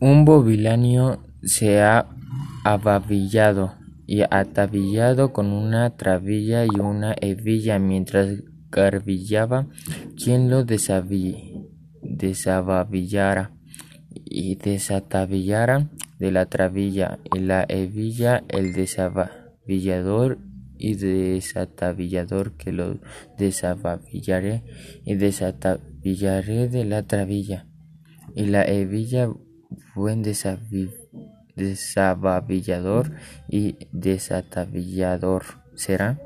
Un bobilánio se ha abavillado y ataviado con una trabilla y una hebilla mientras garbillaba quien lo desabavillara y desatavillara de la trabilla y la hebilla el desabavillador y desatavillador que lo desabavillare y desatavillaré de la trabilla y la hebilla buen desabavillador y desatavillador será